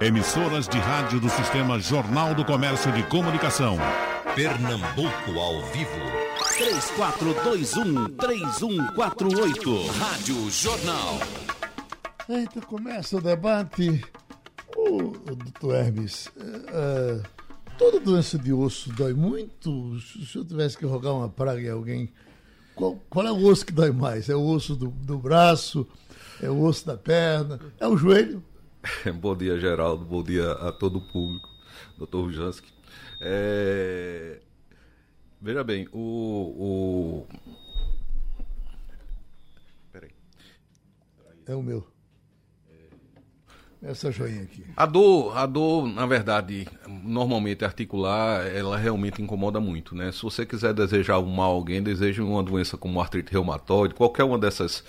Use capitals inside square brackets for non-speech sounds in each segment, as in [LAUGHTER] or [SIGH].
Emissoras de rádio do Sistema Jornal do Comércio de Comunicação. Pernambuco ao vivo. 3421-3148. Rádio Jornal. Eita, começa o debate. O, o doutor Hermes, é, é, toda doença de osso dói muito? Se eu tivesse que rogar uma praga em alguém, qual, qual, é o osso que dói mais? É o osso do, do braço? É o osso da perna? É o joelho? [LAUGHS] Bom dia, Geraldo. Bom dia a todo o público, doutor Jansky. É... Veja bem, o. o... Peraí. É o meu. Essa joinha aqui. A dor, a dor, na verdade, normalmente articular, ela realmente incomoda muito, né? Se você quiser desejar um mal a alguém, deseje uma doença como artrite reumatoide, qualquer uma dessas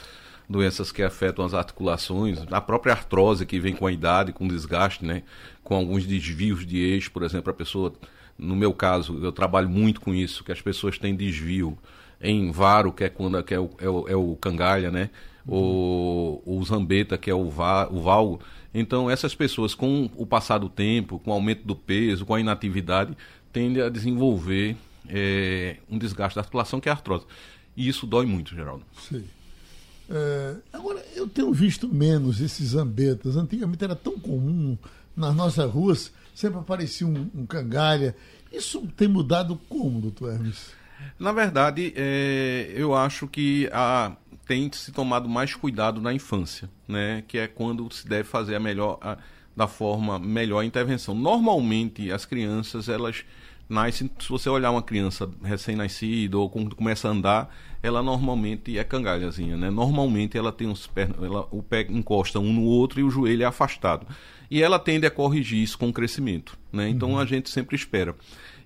doenças que afetam as articulações, a própria artrose que vem com a idade, com desgaste, né? Com alguns desvios de eixo, por exemplo, a pessoa, no meu caso, eu trabalho muito com isso, que as pessoas têm desvio em varo, que é quando que é o, é o, é o cangalha, né? O, o zambeta, que é o, va, o valgo. Então, essas pessoas, com o passar do tempo, com o aumento do peso, com a inatividade, tendem a desenvolver é, um desgaste da articulação, que é a artrose. E isso dói muito, Geraldo. Sim. É, agora, eu tenho visto menos esses zambetas. Antigamente era tão comum nas nossas ruas, sempre aparecia um, um cangalha. Isso tem mudado como, doutor Hermes? Na verdade, é, eu acho que a, tem se tomado mais cuidado na infância, né? Que é quando se deve fazer a melhor, a, da forma melhor a intervenção. Normalmente, as crianças, elas nascem, se você olhar uma criança recém-nascida ou quando começa a andar, ela normalmente é cangalhazinha, né? Normalmente ela tem os pés, ela, o pé encosta um no outro e o joelho é afastado. E ela tende a corrigir isso com o crescimento, né? Então uhum. a gente sempre espera.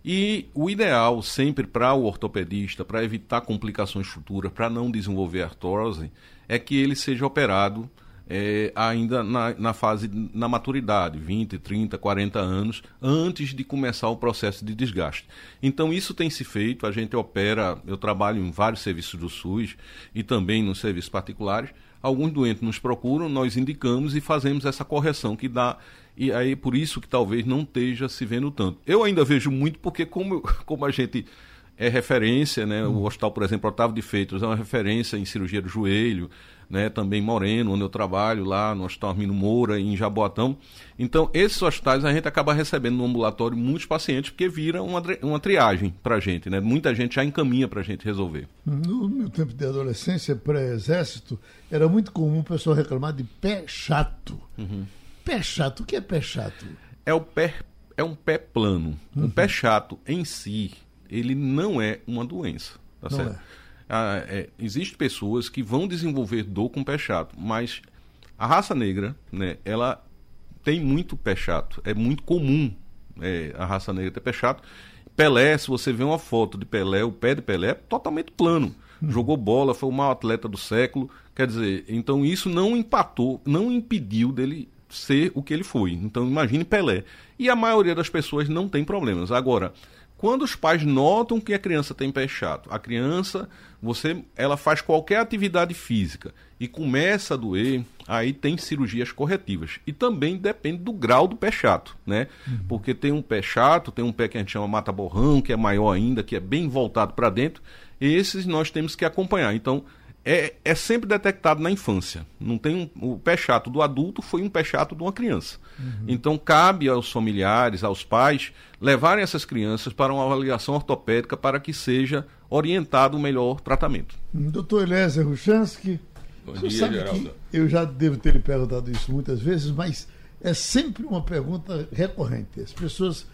E o ideal sempre para o ortopedista, para evitar complicações futuras, para não desenvolver artrose, é que ele seja operado é, ainda na, na, fase, na maturidade, 20, 30, 40 anos, antes de começar o processo de desgaste. Então, isso tem se feito, a gente opera, eu trabalho em vários serviços do SUS e também nos serviços particulares. Alguns doentes nos procuram, nós indicamos e fazemos essa correção que dá. E aí, por isso que talvez não esteja se vendo tanto. Eu ainda vejo muito, porque como, [LAUGHS] como a gente é referência, né? O hospital, por exemplo, Otávio de Feitos é uma referência em cirurgia do joelho, né? Também Moreno, onde eu trabalho lá no Hospital Armino Moura, em Jaboatão. Então, esses hospitais a gente acaba recebendo no ambulatório muitos pacientes, porque vira uma, uma triagem para a gente, né? Muita gente já encaminha para a gente resolver. No meu tempo de adolescência, pré-exército, era muito comum o pessoal reclamar de pé chato. Uhum. Pé chato, o que é pé chato? É o pé, é um pé plano. Uhum. Um pé chato em si, ele não é uma doença, tá não certo? É. Ah, é, Existem pessoas que vão desenvolver dor com pé chato, mas a raça negra, né, ela tem muito pé chato. É muito comum é, a raça negra ter pé chato. Pelé, se você vê uma foto de Pelé, o pé de Pelé é totalmente plano. Hum. Jogou bola, foi o maior atleta do século. Quer dizer, então isso não empatou, não impediu dele ser o que ele foi. Então imagine Pelé. E a maioria das pessoas não tem problemas. Agora, quando os pais notam que a criança tem pé chato, a criança, você, ela faz qualquer atividade física e começa a doer, aí tem cirurgias corretivas. E também depende do grau do pé chato, né? Uhum. Porque tem um pé chato, tem um pé que a gente chama mata-borrão, que é maior ainda, que é bem voltado para dentro. Esses nós temos que acompanhar. Então, é, é sempre detectado na infância. Não tem um, o pé chato do adulto foi um pé chato de uma criança. Uhum. Então cabe aos familiares, aos pais, levarem essas crianças para uma avaliação ortopédica para que seja orientado o melhor tratamento. Doutor Eliezer Ruchansky, Bom dia, Geraldo. eu já devo ter lhe perguntado isso muitas vezes, mas é sempre uma pergunta recorrente. As pessoas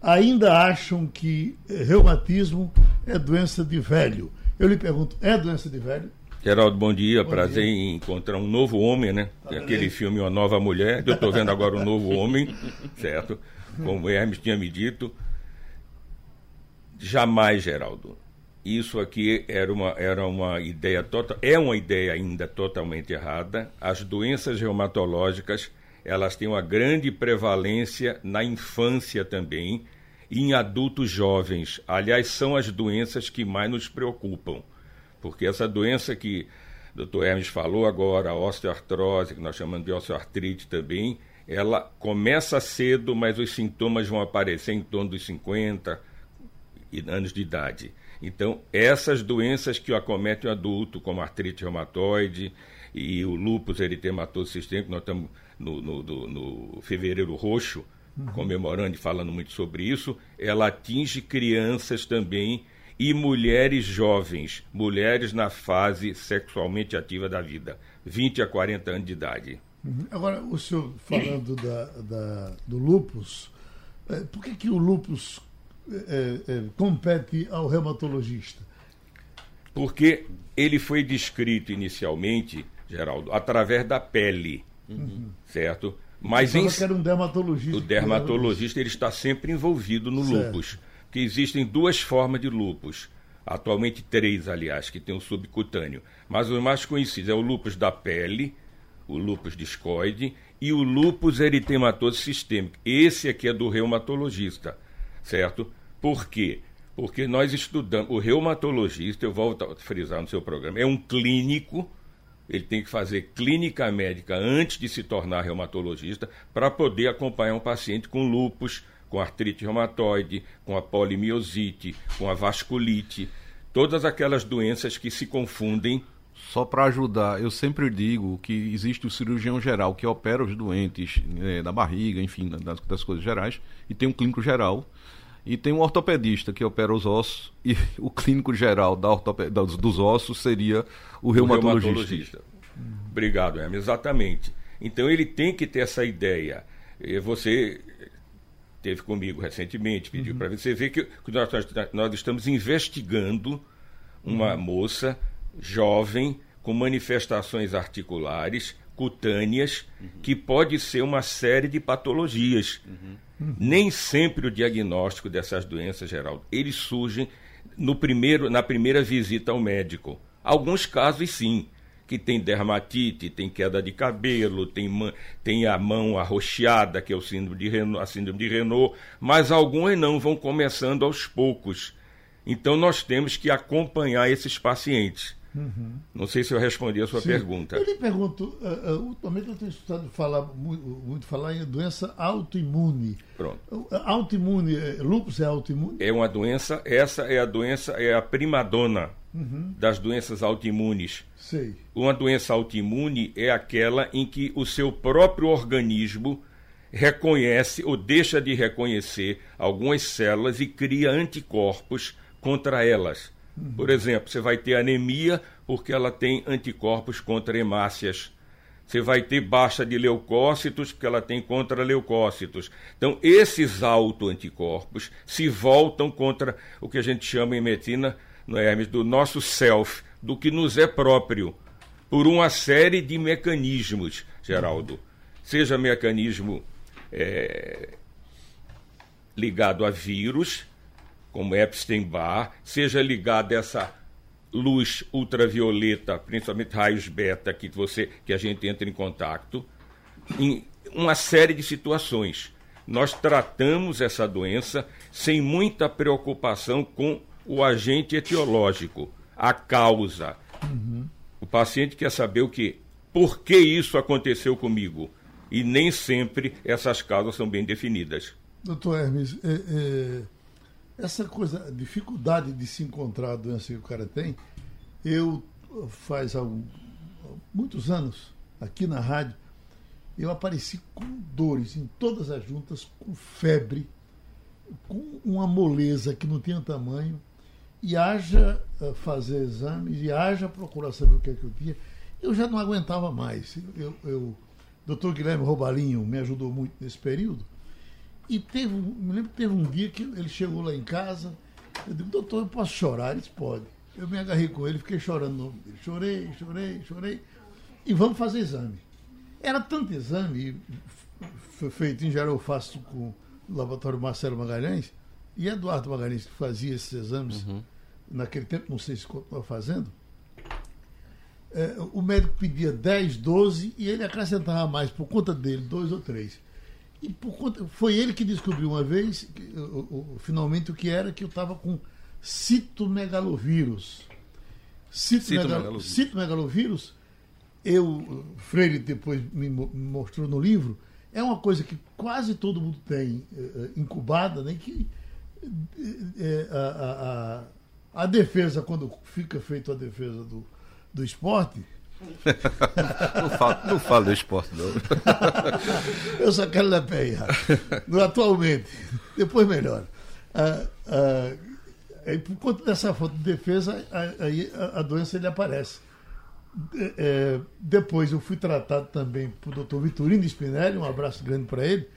ainda acham que reumatismo é doença de velho. Eu lhe pergunto, é doença de velho? Geraldo, bom dia. Bom Prazer dia. em encontrar um novo homem, né? Tá Aquele filme Uma Nova Mulher. Eu estou vendo agora um novo homem, [LAUGHS] certo? Como o Hermes tinha me dito. Jamais, Geraldo. Isso aqui era uma, era uma ideia total, é uma ideia ainda totalmente errada. As doenças reumatológicas, elas têm uma grande prevalência na infância também e em adultos jovens. Aliás, são as doenças que mais nos preocupam porque essa doença que o Dr. Hermes falou agora, a osteoartrose, que nós chamamos de osteoartrite também, ela começa cedo, mas os sintomas vão aparecer em torno dos 50 anos de idade. Então, essas doenças que acometem o adulto, como artrite reumatoide e o lúpus eritematoso sistêmico, nós estamos no, no, no, no fevereiro roxo, uhum. comemorando e falando muito sobre isso, ela atinge crianças também e mulheres jovens, mulheres na fase sexualmente ativa da vida, 20 a 40 anos de idade. Uhum. Agora, o senhor falando da, da, do lupus, é, por que, que o lupus é, é, compete ao reumatologista? Porque ele foi descrito inicialmente, Geraldo, através da pele, uhum. certo? Mas em... que era um dermatologista. O dermatologista ele está sempre envolvido no certo. lupus, que existem duas formas de lupus. Atualmente três, aliás, que tem o subcutâneo. Mas os mais conhecidos é o lupus da pele, o lupus discoide e o lupus eritematoso sistêmico. Esse aqui é do reumatologista, certo? Por quê? Porque nós estudamos, o reumatologista, eu volto a frisar no seu programa, é um clínico, ele tem que fazer clínica médica antes de se tornar reumatologista para poder acompanhar um paciente com lupus, com artrite reumatoide, com a polimiosite, com a vasculite, todas aquelas doenças que se confundem só para ajudar, eu sempre digo que existe o cirurgião geral que opera os doentes né, da barriga, enfim, das, das, coisas gerais, e tem um clínico geral, e tem um ortopedista que opera os ossos, e [LAUGHS] o clínico geral da dos, dos ossos seria o reumatologista. O reumatologista. Obrigado, Hermes. Exatamente. Então ele tem que ter essa ideia. Você teve comigo recentemente, pediu uhum. para você ver que nós, nós estamos investigando uma uhum. moça jovem com manifestações articulares, cutâneas, uhum. que pode ser uma série de patologias. Uhum. Nem sempre o diagnóstico dessas doenças, Geraldo, eles surgem no primeiro, na primeira visita ao médico. Alguns casos, sim, que tem dermatite, tem queda de cabelo, tem, tem a mão arroxeada, que é o síndrome de Renault, a síndrome de Renault, mas alguns não vão começando aos poucos. Então nós temos que acompanhar esses pacientes. Uhum. Não sei se eu respondi a sua Sim. pergunta. Eu lhe pergunto, uh, uh, ultimamente eu tenho escutado falar, muito, muito, falar em doença autoimune. Pronto. Uh, autoimune, lúpus é autoimune? É uma doença, essa é a doença, é a primadona uhum. das doenças autoimunes. Sei. Uma doença autoimune é aquela em que o seu próprio organismo reconhece ou deixa de reconhecer algumas células e cria anticorpos contra elas. Por exemplo, você vai ter anemia porque ela tem anticorpos contra hemácias. Você vai ter baixa de leucócitos porque ela tem contra leucócitos. Então, esses autoanticorpos se voltam contra o que a gente chama em medicina, no é, do nosso self, do que nos é próprio, por uma série de mecanismos, Geraldo. Seja mecanismo é, ligado a vírus, como Epstein-Barr, seja ligado a essa luz ultravioleta, principalmente raios beta, que, você, que a gente entra em contato, em uma série de situações. Nós tratamos essa doença sem muita preocupação com o agente etiológico, a causa. Uhum. O paciente quer saber o que, por que isso aconteceu comigo? E nem sempre essas causas são bem definidas. Doutor Hermes, é, é essa coisa, a dificuldade de se encontrar a doença que o cara tem, eu faz algum, muitos anos, aqui na rádio, eu apareci com dores em todas as juntas, com febre, com uma moleza que não tinha tamanho, e haja eh, fazer exames, e haja procurar saber o que é que eu tinha, eu já não aguentava mais. Eu, eu, Guilherme Robalinho me ajudou muito nesse período, e teve, me lembro que teve um dia que ele chegou lá em casa, eu digo, doutor, eu posso chorar? Ele disse, pode. Eu me agarrei com ele, fiquei chorando. Chorei, chorei, chorei. E vamos fazer exame. Era tanto exame, foi feito em geral, eu faço com o laboratório Marcelo Magalhães, e Eduardo Magalhães, que fazia esses exames uhum. naquele tempo, não sei se continua fazendo. É, o médico pedia 10, 12 e ele acrescentava mais por conta dele, dois ou três. E por conta, foi ele que descobriu uma vez, que, o, o, finalmente, o que era que eu estava com citomegalovírus. Citomegalovírus. Citomegalovírus, eu, Freire depois me mostrou no livro, é uma coisa que quase todo mundo tem é, incubada, né? Que é, a, a, a, defesa, quando fica feita a defesa do, do esporte. [LAUGHS] não, fala, não fala do esporte, não. [LAUGHS] Eu só quero pé, atualmente. Depois melhor. Ah, ah, por conta dessa falta de defesa, aí a, a, doença ele aparece. É, depois eu fui tratado também por doutor Vitorino Spinelli, um abraço grande para ele,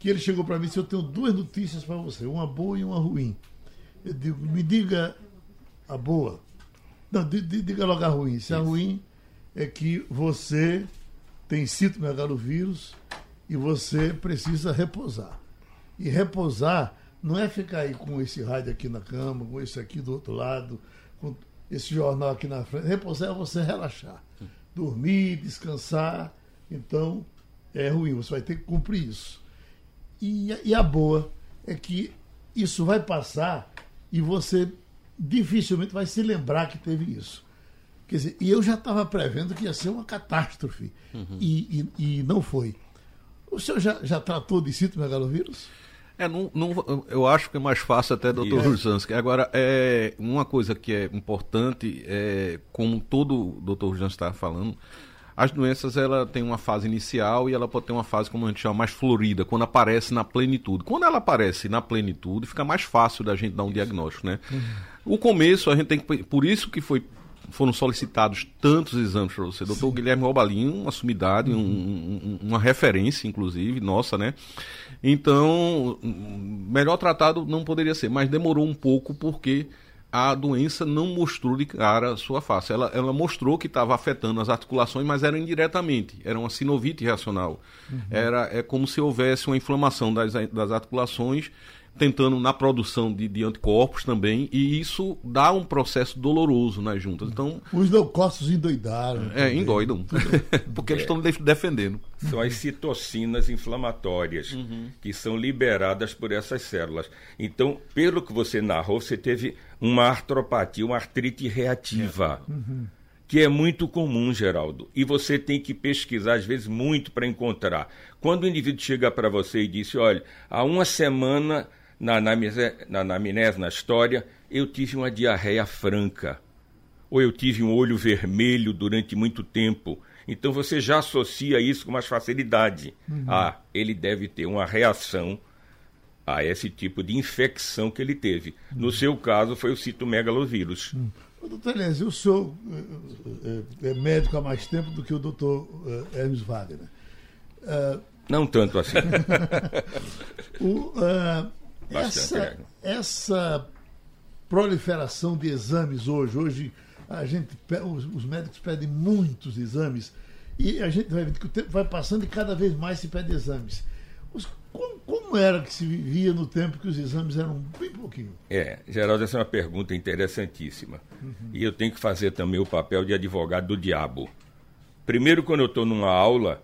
que ele chegou para mim e disse, eu tenho duas notícias para você, uma boa e uma ruim. Eu digo, me diga a boa. Não, diga logo a ruim. Se a ruim é que você tem citomegalovírus e você precisa repousar. E repousar não é ficar aí com esse rádio aqui na cama, com esse aqui do outro lado, com esse jornal aqui na frente. Repousar é você relaxar. Dormir, descansar. Então, é ruim, você vai ter que cumprir isso. E, e a boa é que isso vai passar e você dificilmente vai se lembrar que teve isso. Quer dizer, e eu já estava prevendo que ia ser uma catástrofe. Uhum. E, e, e, não foi. O senhor já, já tratou de citomegalovírus? É, não, não, eu acho que é mais fácil até, doutor Rujansky. Agora, é, uma coisa que é importante, é, como todo o doutor Rujansky está falando, as doenças ela tem uma fase inicial e ela pode ter uma fase, como a gente chama, mais florida, quando aparece na plenitude. Quando ela aparece na plenitude, fica mais fácil da gente dar um diagnóstico, né? Uhum. O começo, a gente tem que. Por isso que foi foram solicitados tantos exames para você. Doutor Guilherme Robalinho, uma sumidade, uhum. um, um, uma referência, inclusive, nossa, né? Então, melhor tratado não poderia ser, mas demorou um pouco porque a doença não mostrou de cara a sua face. Ela, ela mostrou que estava afetando as articulações, mas era indiretamente. Era uma sinovite reacional. Uhum. Era, é como se houvesse uma inflamação das, das articulações tentando na produção de, de, anticorpos também, e isso dá um processo doloroso nas juntas. Então, Os leucócitos endoidaram. É, endoidam. [LAUGHS] porque eles estão defendendo. São as citocinas inflamatórias uhum. que são liberadas por essas células. Então, pelo que você narrou, você teve uma artropatia, uma artrite reativa. Uhum. Que é muito comum, Geraldo. E você tem que pesquisar, às vezes, muito para encontrar. Quando o indivíduo chega para você e diz: Olha, há uma semana na, na, na anamnese, na história, eu tive uma diarreia franca, ou eu tive um olho vermelho durante muito tempo. Então você já associa isso com mais facilidade. Uhum. Ah, ele deve ter uma reação a esse tipo de infecção que ele teve. Uhum. No seu caso, foi o citomegalovírus. Uhum. Doutor Lenz, o senhor é, é, médico há mais tempo do que o doutor Hermes Wagner. Uh, Não tanto assim. [LAUGHS] o, uh, essa, essa proliferação de exames hoje, hoje a gente, os, os, médicos pedem muitos exames e a gente vai vendo que o tempo vai passando e cada vez mais se pede exames. Os, como, como, era que se vivia no tempo que os exames eram bem pouquinho? É, Geraldo, essa é uma pergunta interessantíssima. Uhum. E eu tenho que fazer também o papel de advogado do diabo. Primeiro, quando eu estou numa aula,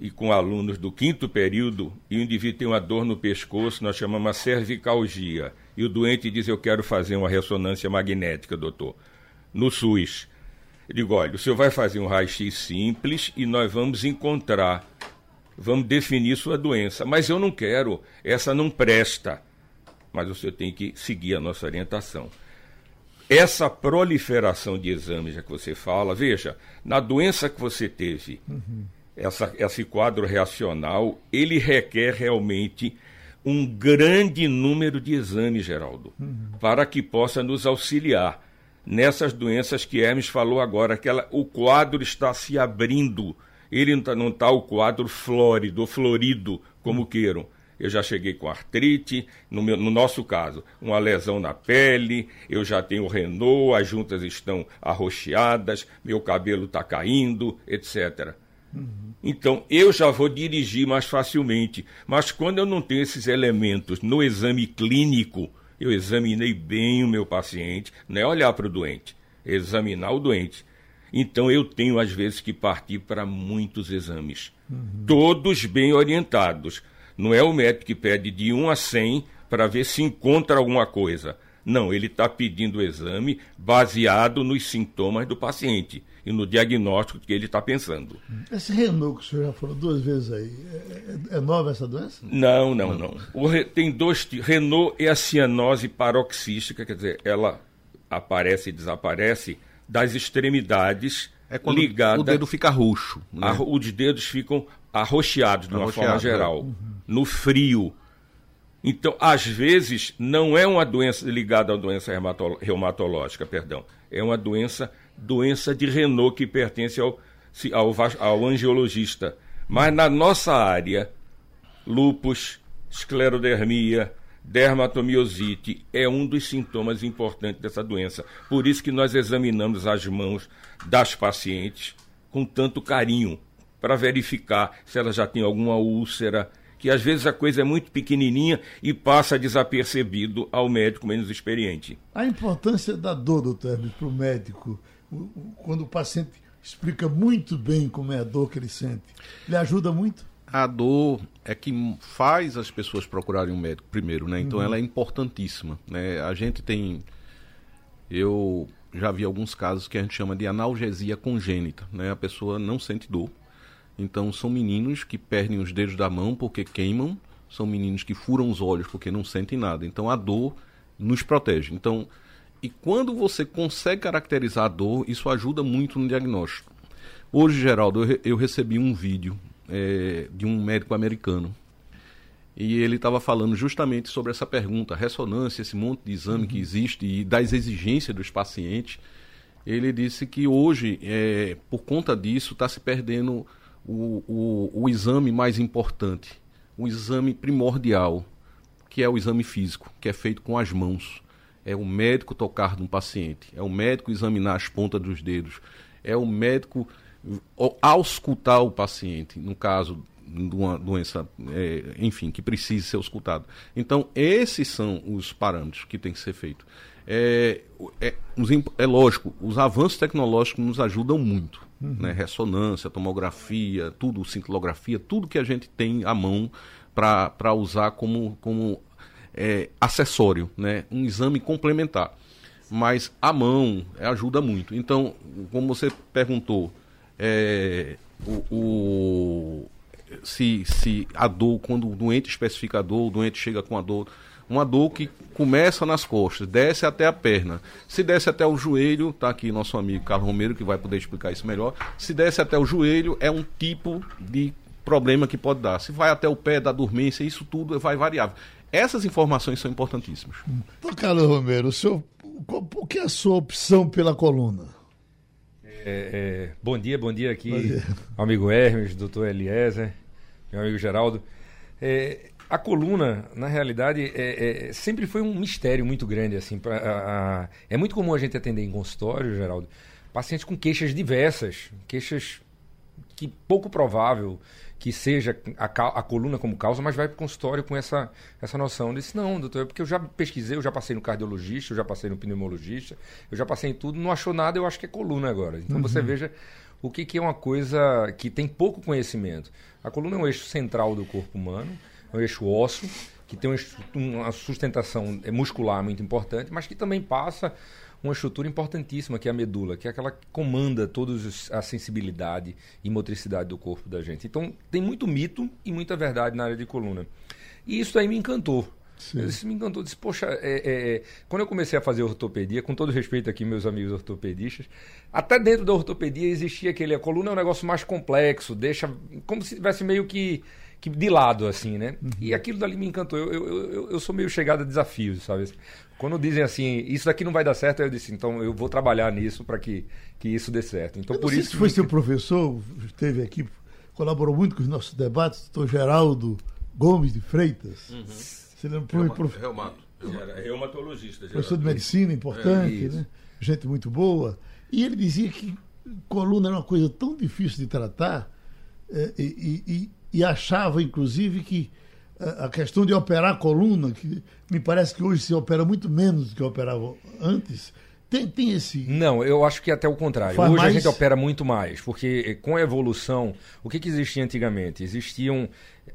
e com alunos do quinto período e o indivíduo tem uma dor no pescoço, nós chamamos uma cervicalgia. E o doente diz: Eu quero fazer uma ressonância magnética, doutor, no SUS. Eu digo: Olha, o senhor vai fazer um raio-x simples e nós vamos encontrar, vamos definir sua doença. Mas eu não quero, essa não presta. Mas o senhor tem que seguir a nossa orientação. Essa proliferação de exames que você fala, veja, na doença que você teve. Uhum essa, esse quadro reacional, ele requer realmente um grande número de exames, Geraldo, uhum. para que possa nos auxiliar nessas doenças que Hermes falou agora, que ela, o quadro está se abrindo. Ele não está tá o quadro flórido, florido, como uhum. queiram. Eu já cheguei com artrite, no, meu, no nosso caso, uma lesão na pele, eu já tenho Renault, as juntas estão arroxeadas, meu cabelo está caindo, etc. Uhum. Então, eu já vou dirigir mais facilmente. Mas quando eu não tenho esses elementos no exame clínico, eu examinei bem o meu paciente, não é olhar para o doente, examinar o doente. Então, eu tenho, às vezes, que partir para muitos exames. Uhum. Todos bem orientados. Não é o médico que pede de 1 a 100 para ver se encontra alguma coisa. Não, ele está pedindo o exame baseado nos sintomas do paciente. e no diagnóstico que ele está pensando. Esse Renault que o senhor já falou duas vezes aí, é, é nova essa doença? Não, não, não. O, tem dois. Renault é a cianose paroxística, quer dizer, ela aparece e desaparece das extremidades é quando ligada. O dedo fica roxo. Né? A, os dedos ficam arroxeados de uma forma né? geral. Uhum. No frio. Então, às vezes, não é uma doença ligada a doença reumatológica, perdão. É uma doença, doença de Renault que pertence ao, ao, ao angiologista. Mas na nossa área, lupus, esclerodermia, dermatomiosite é um dos sintomas importantes dessa doença. Por isso que nós examinamos as mãos das pacientes com tanto carinho para verificar se ela já tem alguma úlcera, que às vezes a coisa é muito pequenininha e passa desapercebido ao médico menos experiente. A importância da dor, doutor Hermes, para o médico, quando o paciente explica muito bem como é a dor que ele sente, ele ajuda muito? A dor é que faz as pessoas procurarem um médico primeiro, né? Então uhum. ela é importantíssima, né? A gente tem eu já vi alguns casos que a gente chama de analgesia congênita, né? A pessoa não sente dor, então, são meninos que perdem os dedos da mão porque queimam, são meninos que furam os olhos porque não sentem nada. Então, a dor nos protege. Então, e quando você consegue caracterizar a dor, isso ajuda muito no diagnóstico. Hoje, Geraldo, eu, eu recebi um vídeo é, de um médico americano e ele estava falando justamente sobre essa pergunta, ressonância, esse monte de exame uhum. que existe e das exigências dos pacientes. Ele disse que hoje, é, por conta disso, está se perdendo o, o, o exame mais importante, o exame primordial, que é o exame físico, que é feito com as mãos. É o médico tocar num paciente, é o médico examinar as pontas dos dedos, é o médico auscultar o paciente, no caso de uma doença, é, enfim, que precise ser auscultado. Então, esses são os parâmetros que tem que ser feito. É, é, é lógico, os avanços tecnológicos nos ajudam muito uhum. né? ressonância, tomografia, tudo, cintilografia, tudo que a gente tem à mão para usar como, como é, acessório, né? um exame complementar. Mas a mão ajuda muito. Então, como você perguntou, é, o, o, se, se a dor, quando o doente especifica a dor, o doente chega com a dor uma dor que começa nas costas, desce até a perna. Se desce até o joelho, tá aqui nosso amigo Carlos Romero que vai poder explicar isso melhor. Se desce até o joelho, é um tipo de problema que pode dar. Se vai até o pé da dormência, isso tudo vai variável. Essas informações são importantíssimas. Então, Carlos Romero, o, senhor, o que é a sua opção pela coluna? É, é, bom dia, bom dia aqui, bom dia. amigo Hermes, doutor Eliezer, meu amigo Geraldo. É, a coluna, na realidade, é, é, sempre foi um mistério muito grande. assim. Pra, a, a, é muito comum a gente atender em consultório, Geraldo, pacientes com queixas diversas, queixas que pouco provável que seja a, a, coluna como causa, mas vai para o consultório com essa, essa noção. Eu disse, não, doutor, é porque eu já pesquisei, eu já passei no cardiologista, eu já passei no pneumologista, eu já passei em tudo, não achou nada, eu acho que é coluna agora. Então uhum. você veja o que, que é uma coisa que tem pouco conhecimento. A coluna é um eixo central do corpo humano, é um eixo ósseo, que tem uma sustentação muscular muito importante, mas que também passa uma estrutura importantíssima, que é a medula, que é aquela que comanda toda a sensibilidade e motricidade do corpo da gente. Então, tem muito mito e muita verdade na área de coluna. E isso aí me encantou. Sim. Isso me encantou. Disse, poxa, é, é, é, quando eu comecei a fazer ortopedia, com todo respeito aqui, meus amigos ortopedistas, até dentro da ortopedia existia aquele. A coluna é um negócio mais complexo, deixa. como se tivesse meio que que de lado, assim, né? Uhum. E aquilo dali me encantou. Eu, eu, eu, eu, sou meio chegado a desafios, sabe? Quando dizem assim, isso daqui não vai dar certo, eu disse, então eu vou trabalhar nisso para que, que isso dê certo. Então, eu por isso. Se foi seu professor, esteve aqui, colaborou muito com os nossos debates, doutor Geraldo Gomes de Freitas. Uhum. Você lembra? Reuma, prof... Reumato. Era reumatologista. Professor de medicina importante, é, né? Gente muito boa. E ele dizia que coluna era uma coisa tão difícil de tratar é, e, e, e achava, inclusive, que a questão de operar a coluna, que me parece que hoje se opera muito menos do que operava antes, tem, tem esse. Não, eu acho que é até o contrário. Faz hoje mais... a gente opera muito mais, porque eh, com a evolução, o que, que existia antigamente? Existiam.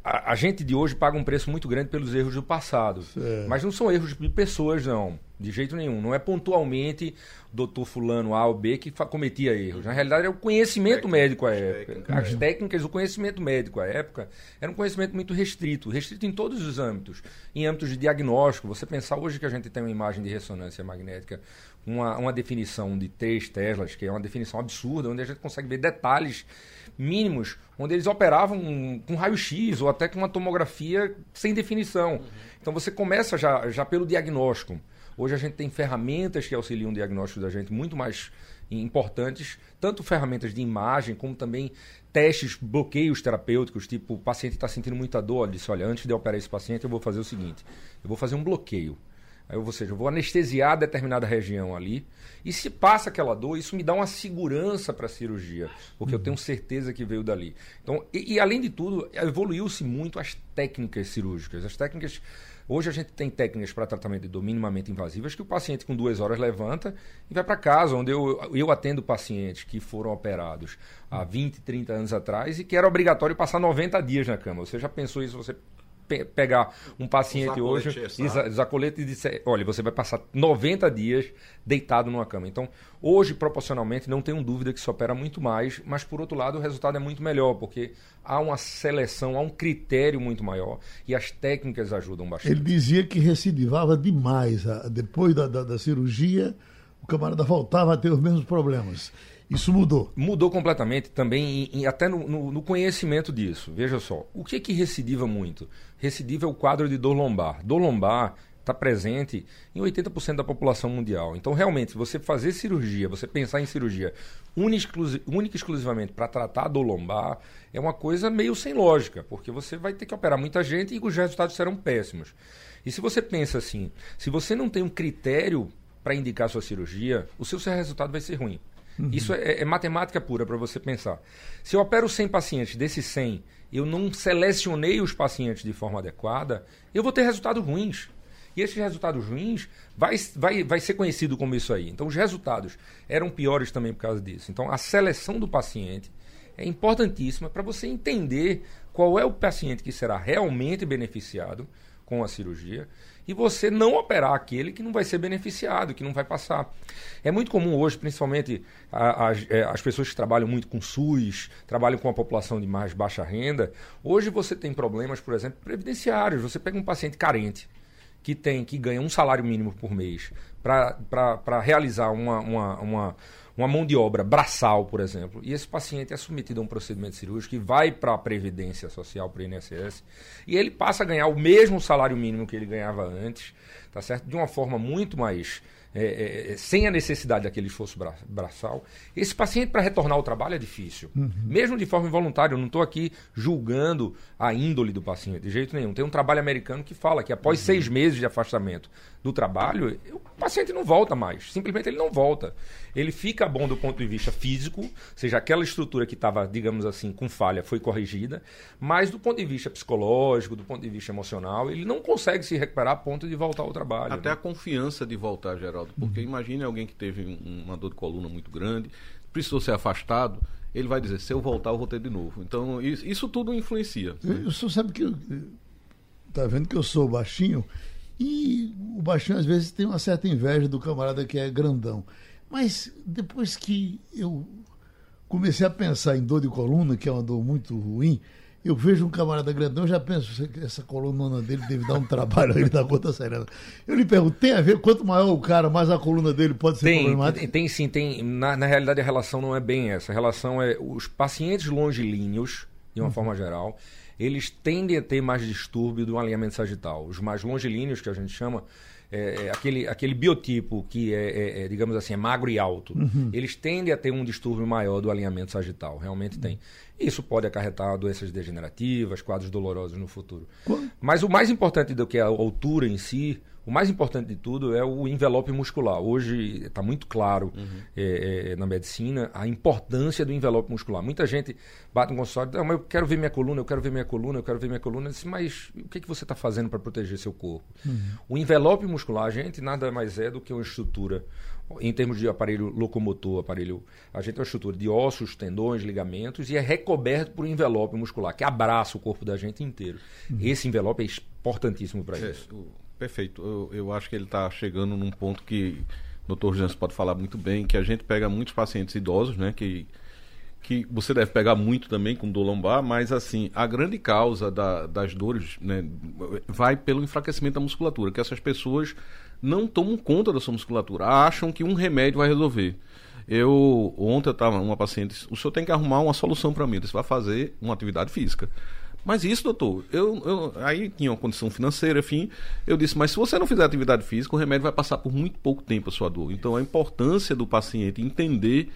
A, a, gente de hoje paga um preço muito grande pelos erros do passado. Certo. Mas não são erros de pessoas, não De jeito nenhum. Não é pontualmente doutor fulano A ou B que cometia erros. Na realidade, é o conhecimento médico à época. Técnica, As é. técnicas, o conhecimento médico à época era um conhecimento muito restrito, restrito em todos os âmbitos. Em âmbitos de diagnóstico, você pensar hoje que a gente tem uma imagem de ressonância magnética, uma, uma definição de 3 teslas, que é uma definição absurda, onde a gente consegue ver detalhes mínimos, onde eles operavam com raio-x ou até com uma tomografia sem definição. Uhum. Então você começa já, já pelo diagnóstico. Hoje a gente tem ferramentas que auxiliam o diagnóstico da gente muito mais importantes, tanto ferramentas de imagem como também testes, bloqueios terapêuticos, tipo o paciente está sentindo muita dor, ele disse, olha, antes de eu operar esse paciente eu vou fazer o seguinte, eu vou fazer um bloqueio. Ou seja, eu vou anestesiar determinada região ali. E se passa aquela dor, isso me dá uma segurança para a cirurgia, porque eu tenho certeza que veio dali. Então, e, e além de tudo, evoluiu-se muito as técnicas cirúrgicas. As técnicas. Hoje a gente tem técnicas para tratamento de dor minimamente invasivas que o paciente com duas horas levanta e vai para casa, onde eu, eu atendo pacientes que foram operados há 20, 30 anos atrás e que era obrigatório passar 90 dias na cama. Você já pensou isso? Você pe pegar um paciente hoje, usar colete e dizer, olha, você vai passar 90 dias deitado numa cama. Então, hoje, proporcionalmente, não tenho dúvida que se opera muito mais, mas por outro lado, o resultado é muito melhor, porque há uma seleção, há um critério muito maior e as técnicas ajudam bastante. Ele dizia que recidivava demais. Depois da, da, da cirurgia, o camarada voltava a ter os mesmos problemas. Isso mudou. Mudou completamente também, e, até no, no, no, conhecimento disso. Veja só, o que que recidiva muito? Recidiva é o quadro de dor lombar. Dor lombar está presente em 80% da população mundial. Então, realmente, você fazer cirurgia, você pensar em cirurgia única, e exclusivamente para tratar dor lombar, é uma coisa meio sem lógica, porque você vai ter que operar muita gente e os resultados serão péssimos. E se você pensa assim, se você não tem um critério para indicar sua cirurgia, o seu resultado vai ser ruim. Uhum. Isso é, é, matemática pura para você pensar. Se eu opero 100 pacientes, desses 100, eu não selecionei os pacientes de forma adequada, eu vou ter resultados ruins. E esses resultados ruins vai, vai, vai ser conhecido como isso aí. Então, os resultados eram piores também por causa disso. Então, a seleção do paciente é importantíssima para você entender qual é o paciente que será realmente beneficiado com a cirurgia e você não operar aquele que não vai ser beneficiado, que não vai passar. É muito comum hoje, principalmente as, é, as pessoas que trabalham muito com SUS, trabalham com a população de mais baixa renda, hoje você tem problemas, por exemplo, previdenciários. Você pega um paciente carente que tem que ganha um salário mínimo por mês para realizar uma, uma, uma uma mão de obra braçal, por exemplo, e esse paciente é submetido a um procedimento cirúrgico e vai para a Previdência Social, para o INSS, e ele passa a ganhar o mesmo salário mínimo que ele ganhava antes, tá certo? De uma forma muito mais é, é, é, sem a necessidade daquele esforço bra braçal. Esse paciente, para retornar ao trabalho, é difícil. Uhum. Mesmo de forma involuntária. Eu não estou aqui julgando a índole do paciente, de jeito nenhum. Tem um trabalho americano que fala que após uhum. seis meses de afastamento do trabalho, o paciente não volta mais. Simplesmente ele não volta. Ele fica bom do ponto de vista físico, ou seja, aquela estrutura que estava, digamos assim, com falha foi corrigida, mas do ponto de vista psicológico, do ponto de vista emocional, ele não consegue se recuperar a ponto de voltar ao trabalho. Até né? a confiança de voltar, Geraldo. Porque uhum. imagine alguém que teve uma dor de coluna muito grande, precisou ser afastado, ele vai dizer, se eu voltar, eu vou ter de novo. Então, isso, isso tudo influencia. Eu, só sabe que. Tá vendo que eu sou baixinho? E o baixinho às vezes tem uma certa inveja do camarada que é grandão. Mas depois que eu comecei a pensar em dor de coluna, que é uma dor muito ruim, eu vejo um camarada grandão, já penso que essa coluna dele deve dar um trabalho ele da conta serena. Eu lhe pergunto, tem a ver, quanto maior o cara, mais a coluna dele pode ser tem, problemática? Tem, tem sim, tem. Na, na realidade a relação não é bem essa. A relação é os pacientes longilíneos, de uma uhum. forma geral, eles tendem a ter mais distúrbio do alinhamento sagital. Os mais longilíneos, que a gente chama, é, é, aquele, aquele biotipo que é, é, é, digamos assim, é magro e alto, uhum. eles tendem a ter um distúrbio maior do alinhamento sagital, realmente tem. Isso pode acarretar doenças degenerativas, quadros dolorosos no futuro. Mas o mais importante do que a altura em si, o mais importante de tudo é o envelope muscular. Hoje está muito claro uhum. é, é, na medicina a importância do envelope muscular. Muita gente bate no consultório, mas eu quero ver minha coluna, eu quero ver minha coluna, eu quero ver minha coluna. Disse, mas o que, que você está fazendo para proteger seu corpo? Uhum. O envelope muscular, gente, nada mais é do que uma estrutura, em termos de aparelho locomotor, aparelho, a gente tem uma estrutura de ossos, tendões, ligamentos e é recoberto por um envelope muscular que abraça o corpo da gente inteiro. Uhum. Esse envelope é importantíssimo para é, isso perfeito. Eu, eu acho que ele está chegando num ponto que o Dr. Jansen pode falar muito bem, que a gente pega muitos pacientes idosos, né, que que você deve pegar muito também com dor lombar, mas assim, a grande causa da, das dores né, vai pelo enfraquecimento da musculatura, que essas pessoas não tomam conta da sua musculatura, acham que um remédio vai resolver. Eu ontem eu estava uma paciente, o senhor tem que arrumar uma solução para mim, você vai fazer uma atividade física. Mas isso, doutor, eu, eu, aí tinha uma condição financeira, enfim, eu disse, mas se você não fizer atividade física, o remédio vai passar por muito pouco tempo a sua dor. Então a importância do paciente entender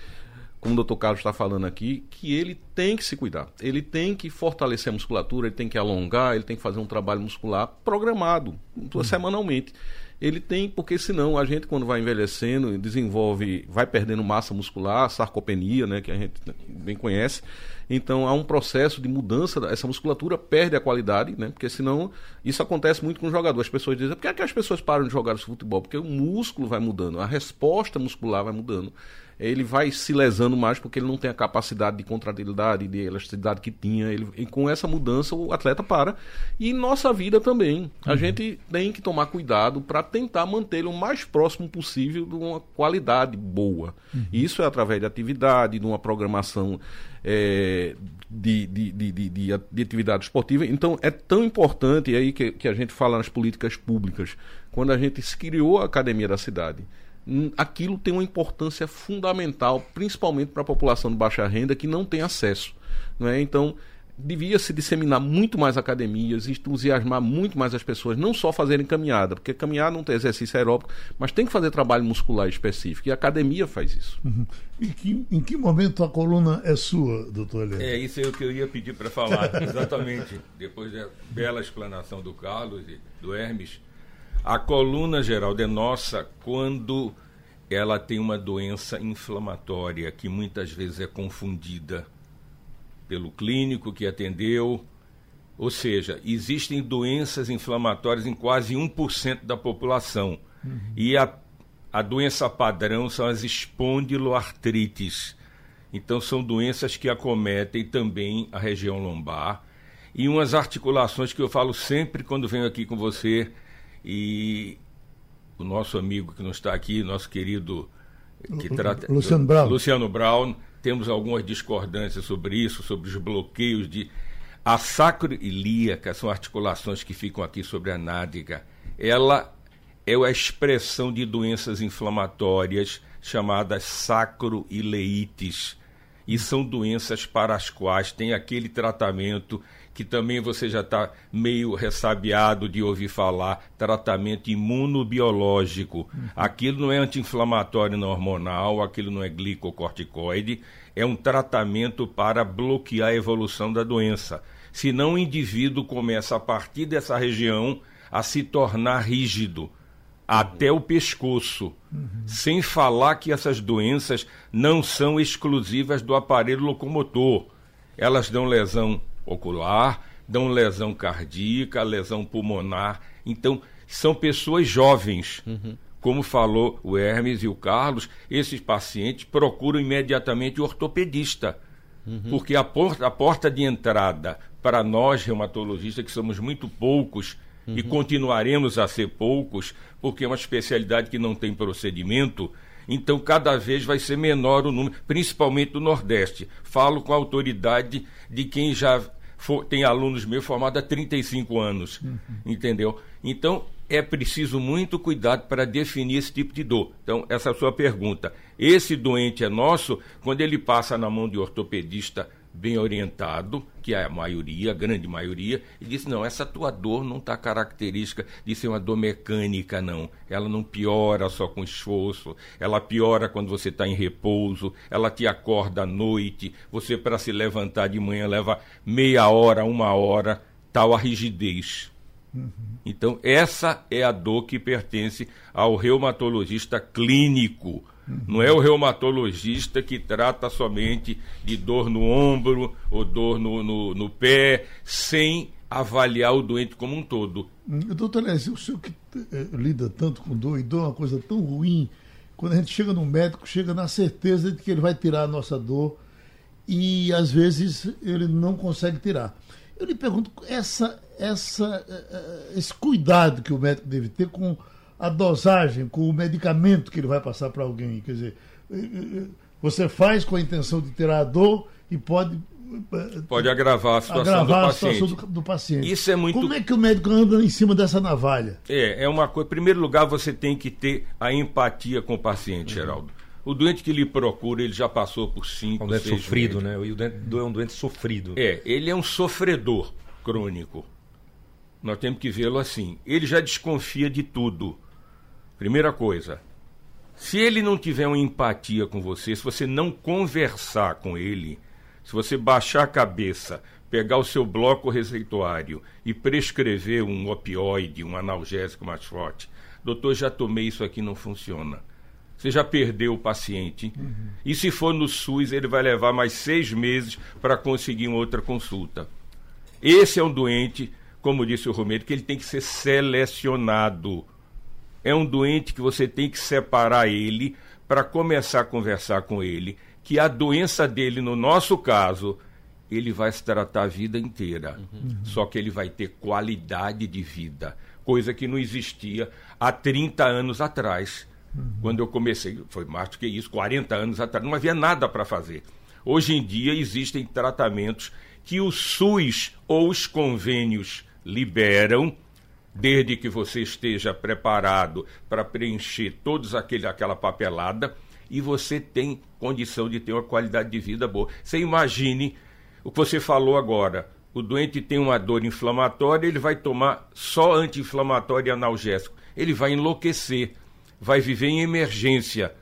como o doutor Carlos está falando aqui, que ele tem que se cuidar. Ele tem que fortalecer a musculatura, ele tem que alongar, ele tem que fazer um trabalho muscular programado, uhum. semanalmente. Ele tem, porque senão a gente, quando vai envelhecendo, desenvolve, vai perdendo massa muscular, sarcopenia, né, que a gente bem conhece. Então há um processo de mudança, essa musculatura perde a qualidade, né? Porque senão isso acontece muito com os jogadores. As pessoas dizem, por que, é que as pessoas param de jogar futebol? Porque o músculo vai mudando, a resposta muscular vai mudando ele vai se lesando mais porque ele não tem a capacidade de contratilidade, de elasticidade que tinha. Ele, e com essa mudança o atleta para. E nossa vida também. A uhum. gente tem que tomar cuidado para tentar mantê-lo o mais próximo possível de uma qualidade boa. Uhum. Isso é através de atividade, de uma programação é, de, de, de, de, de atividade esportiva. Então é tão importante, aí que, que a gente fala nas políticas públicas, quando a gente criou a academia da cidade aquilo tem uma importância fundamental, principalmente para a população de baixa renda que não tem acesso. Não é? Então, devia se disseminar muito mais academias, entusiasmar muito mais as pessoas, não só fazerem caminhada, porque caminhar não tem exercício aeróbico, mas tem que fazer trabalho muscular específico, e a academia faz isso. Uhum. E que, em que momento a coluna é sua, doutor Helena? É, isso é o que eu ia pedir para falar, exatamente. Depois da bela explanação do Carlos e do Hermes, a coluna, Geraldo, é nossa quando ela tem uma doença inflamatória que muitas vezes é confundida pelo clínico que atendeu. Ou seja, existem doenças inflamatórias em quase 1% da população. Uhum. E a, a doença padrão são as espondiloartrites. Então, são doenças que acometem também a região lombar. E umas articulações que eu falo sempre quando venho aqui com você e o nosso amigo que não está aqui, nosso querido que trata, Luciano Brown. Luciano Brown, temos algumas discordâncias sobre isso, sobre os bloqueios de a sacroilíaca, são articulações que ficam aqui sobre a nádega. Ela é a expressão de doenças inflamatórias chamadas sacroileites. E são doenças para as quais tem aquele tratamento que também você já está meio ressabiado de ouvir falar, tratamento imunobiológico. Uhum. Aquilo não é anti-inflamatório não hormonal, aquilo não é glicocorticoide, é um tratamento para bloquear a evolução da doença. Senão o indivíduo começa a partir dessa região a se tornar rígido até o pescoço. Uhum. Sem falar que essas doenças não são exclusivas do aparelho locomotor. Elas dão lesão ocular, dão lesão cardíaca, lesão pulmonar. Então, são pessoas jovens. Uhum. Como falou o Hermes e o Carlos, esses pacientes procuram imediatamente o ortopedista. Uhum. Porque a porta, a porta de entrada para nós reumatologistas, que somos muito poucos uhum. e continuaremos a ser poucos, porque é uma especialidade que não tem procedimento, então cada vez vai ser menor o número, principalmente do Nordeste. Falo com a autoridade de quem já for, tem alunos meus formados há 35 anos, uhum. entendeu? Então, é preciso muito cuidado para definir esse tipo de dor. Então, essa é a sua pergunta. Esse doente é nosso quando ele passa na mão de ortopedista bem orientado, que é a maioria, a grande maioria, e disse: não, essa tua dor não está característica de ser uma dor mecânica, não. Ela não piora só com esforço, ela piora quando você está em repouso, ela te acorda à noite, você para se levantar de manhã leva meia hora, uma hora, tal a rigidez. Uhum. Então, essa é a dor que pertence ao reumatologista clínico não é o reumatologista que trata somente de dor no ombro ou dor no, no, no pé, sem avaliar o doente como um todo. Hum, doutor Lécio, o senhor que é, lida tanto com dor, e dor é uma coisa tão ruim, quando a gente chega no médico, chega na certeza de que ele vai tirar a nossa dor e às vezes ele não consegue tirar. Eu lhe pergunto, essa, essa, esse cuidado que o médico deve ter com a dosagem, com o medicamento que ele vai passar para alguém. Quer dizer, você faz com a intenção de tirar a dor e pode pode agravar a situação, agravar do, a paciente. situação do, do, paciente. Isso é muito. Como é que o médico anda em cima dessa navalha? É, é uma coisa. Em primeiro lugar, você tem que ter a empatia com o paciente, uhum. Geraldo. O doente que lhe procura, ele já passou por cinco, é um doente sofrido, meses. né? O doente é um doente sofrido. É, ele é um sofredor crônico. Nós temos que vê-lo assim. Ele já desconfia de tudo. Primeira coisa, se ele não tiver uma empatia com você, se você não conversar com ele, se você baixar a cabeça, pegar o seu bloco receituário e prescrever um opioide, um analgésico mais forte, doutor, já tomei isso aqui, não funciona. Você já perdeu o paciente. Uhum. E se for no SUS, ele vai levar mais seis meses para conseguir uma outra consulta. Esse é um doente, como disse o Romero, que ele tem que ser selecionado. É um doente que você tem que separar ele para começar a conversar com ele que a doença dele, no nosso caso, ele vai se tratar a vida inteira. Uhum. Só que ele vai ter qualidade de vida, coisa que não existia há 30 anos atrás. Uhum. Quando eu comecei, foi mais do que isso, 40 anos atrás, não havia nada para fazer. Hoje em dia existem tratamentos que o SUS ou os convênios liberam, desde que você esteja preparado para preencher todos aquele, aquela papelada e você tem condição de ter uma qualidade de vida boa. Você imagine o que você falou agora. O doente tem uma dor inflamatória, ele vai tomar só anti-inflamatório e analgésico. Ele vai enlouquecer, vai viver em emergência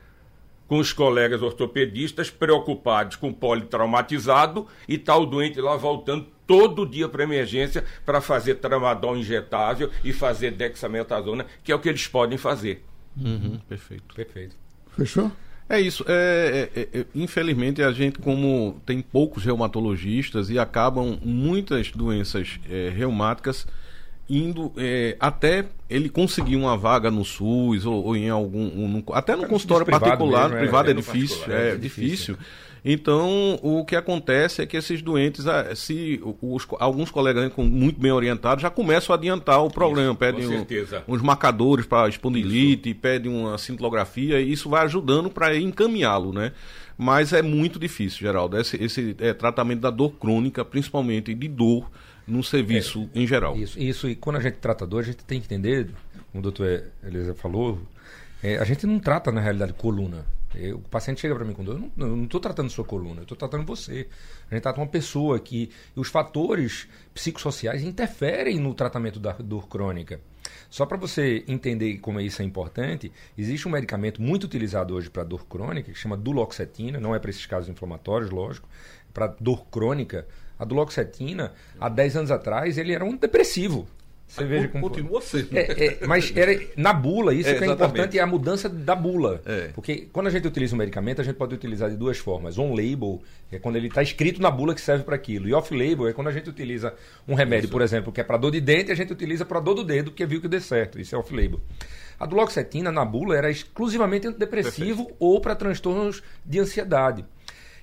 com os colegas ortopedistas preocupados com o politraumatizado e tal o doente lá voltando todo dia para emergência para fazer tramadol injetável e fazer dexametasona, que é o que eles podem fazer. Uhum, perfeito. Perfeito. Fechou? É isso. É, é, é, infelizmente, a gente, como tem poucos reumatologistas e acabam muitas doenças é, reumáticas indo é, até ele conseguir uma vaga no SUS ou, ou em algum. Um, até no consultório particular, mesmo, privado é, é difícil. É, é, difícil. difícil. Então, o que acontece é que esses doentes, ah, se os, alguns colegas muito bem orientados já começam a adiantar o problema, isso, pedem um, uns marcadores para espondilite, isso. pedem uma cintilografia, e isso vai ajudando para encaminhá-lo, né? Mas é muito difícil, Geraldo, esse, esse é, tratamento da dor crônica, principalmente de dor, no serviço é, em geral. Isso, isso, e quando a gente trata dor, a gente tem que entender, como o doutor Elisa falou, é, a gente não trata na realidade coluna. Eu, o paciente chega para mim com dor, eu não estou tratando sua coluna, eu estou tratando você. A gente trata uma pessoa que os fatores psicossociais interferem no tratamento da dor crônica. Só para você entender como isso é importante, existe um medicamento muito utilizado hoje para dor crônica, que chama duloxetina, não é para esses casos inflamatórios, lógico, para dor crônica. A duloxetina, há 10 anos atrás, ele era um depressivo. Você veja como. Continua sendo. É, é, mas era na bula, isso é, que é importante, é a mudança da bula. É. Porque quando a gente utiliza um medicamento, a gente pode utilizar de duas formas. On-label, é quando ele está escrito na bula que serve para aquilo. E off-label é quando a gente utiliza um remédio, isso. por exemplo, que é para dor de dente, a gente utiliza para dor do dedo, porque viu que deu certo. Isso é off-label. A duloxetina na bula era exclusivamente antidepressivo Perfeito. ou para transtornos de ansiedade.